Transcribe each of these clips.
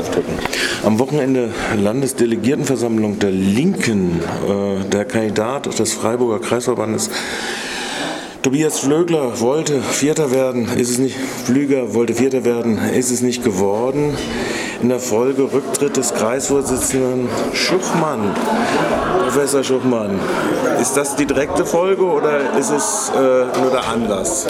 draufdrücken. Am Wochenende Landesdelegiertenversammlung der Linken, äh, der Kandidat des Freiburger Kreisverbandes Tobias Flögler wollte Vierter werden, ist es nicht, Flüger wollte Vierter werden, ist es nicht geworden. In der Folge Rücktritt des Kreisvorsitzenden Schuchmann. Professor Schuchmann, ist das die direkte Folge oder ist es äh, nur der Anlass?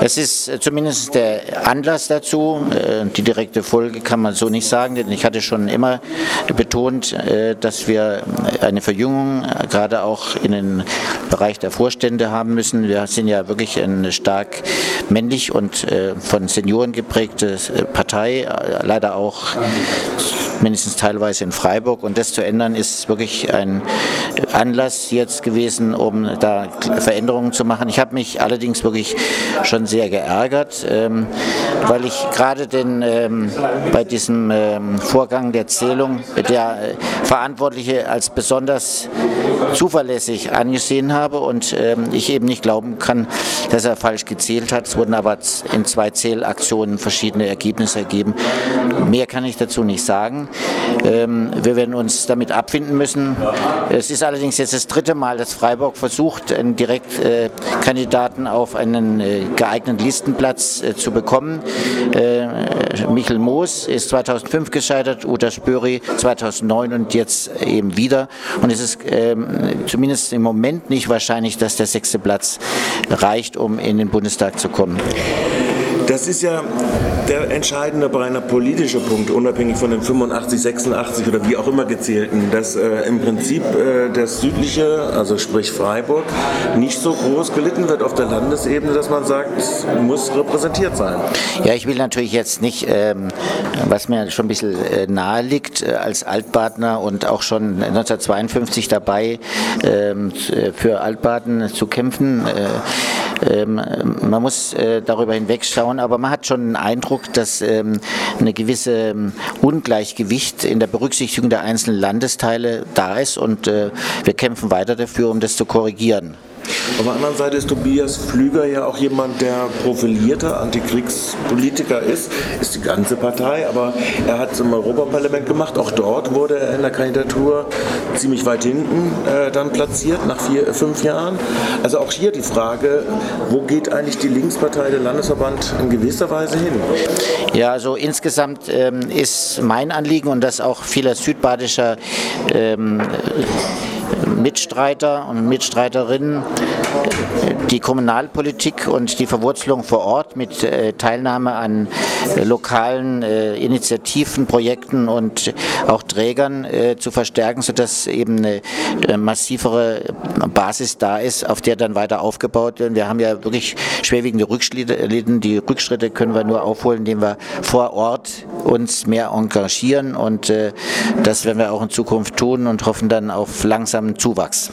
Es ist äh, zumindest der Anlass dazu. Äh, die direkte Folge kann man so nicht sagen, denn ich hatte schon immer betont, äh, dass wir eine Verjüngung gerade auch in den Bereich der Vorstände haben müssen. Wir sind ja wirklich eine stark männlich und von Senioren geprägte Partei, leider auch mindestens teilweise in Freiburg. Und das zu ändern, ist wirklich ein Anlass jetzt gewesen, um da Veränderungen zu machen. Ich habe mich allerdings wirklich schon sehr geärgert, ähm, weil ich gerade ähm, bei diesem ähm, Vorgang der Zählung der äh, Verantwortliche als besonders zuverlässig angesehen habe und ich eben nicht glauben kann, dass er falsch gezählt hat. Es wurden aber in zwei Zählaktionen verschiedene Ergebnisse ergeben. Mehr kann ich dazu nicht sagen. Ähm, wir werden uns damit abfinden müssen. Es ist allerdings jetzt das dritte Mal, dass Freiburg versucht, einen Direktkandidaten auf einen äh, geeigneten Listenplatz äh, zu bekommen. Äh, Michel Moos ist 2005 gescheitert, Uta Spöri 2009 und jetzt eben wieder. Und es ist ähm, zumindest im Moment nicht wahrscheinlich, dass der sechste Platz reicht, um in den Bundestag zu kommen. Das ist ja der entscheidende reiner politische Punkt, unabhängig von den 85, 86 oder wie auch immer gezählten, dass äh, im Prinzip äh, das südliche, also sprich Freiburg, nicht so groß gelitten wird auf der Landesebene, dass man sagt, muss repräsentiert sein. Ja, ich will natürlich jetzt nicht, ähm, was mir schon ein bisschen äh, nahe liegt, äh, als Altbadner und auch schon 1952 dabei ähm, für Altbaden zu kämpfen. Äh, ähm, man muss äh, darüber hinwegschauen, aber man hat schon einen Eindruck, dass ähm, eine gewisse ähm, Ungleichgewicht in der Berücksichtigung der einzelnen Landesteile da ist und äh, wir kämpfen weiter dafür, um das zu korrigieren. Auf der anderen Seite ist Tobias Flüger ja auch jemand, der profilierter Antikriegspolitiker ist, ist die ganze Partei, aber er hat es im Europaparlament gemacht. Auch dort wurde er in der Kandidatur ziemlich weit hinten äh, dann platziert, nach vier, äh, fünf Jahren. Also auch hier die Frage, wo geht eigentlich die Linkspartei, der Landesverband in gewisser Weise hin? Ja, also insgesamt ähm, ist mein Anliegen und das auch vieler südbadischer ähm, Mitstreiter und Mitstreiterinnen die Kommunalpolitik und die Verwurzelung vor Ort mit äh, Teilnahme an äh, lokalen äh, Initiativen, Projekten und auch Trägern zu verstärken, sodass eben eine massivere Basis da ist, auf der dann weiter aufgebaut wird. Wir haben ja wirklich schwerwiegende Rückschritte. Die Rückschritte können wir nur aufholen, indem wir vor Ort uns mehr engagieren und das werden wir auch in Zukunft tun und hoffen dann auf langsamen Zuwachs.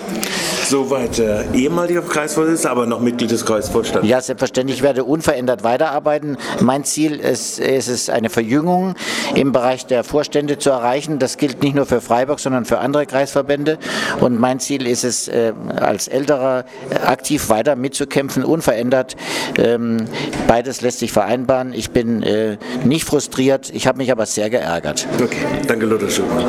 Soweit äh, ehemaliger Kreisvorsitzender, aber noch Mitglied des Kreisvorstands. Ja, selbstverständlich ich werde unverändert weiterarbeiten. Mein Ziel ist, ist es, eine Verjüngung im Bereich der Vorstände zu erreichen. Das gilt nicht nur für Freiburg, sondern für andere Kreisverbände. Und mein Ziel ist es, äh, als Älterer äh, aktiv weiter mitzukämpfen, unverändert. Ähm, beides lässt sich vereinbaren. Ich bin äh, nicht frustriert, ich habe mich aber sehr geärgert. Okay, danke Lothar Schumann.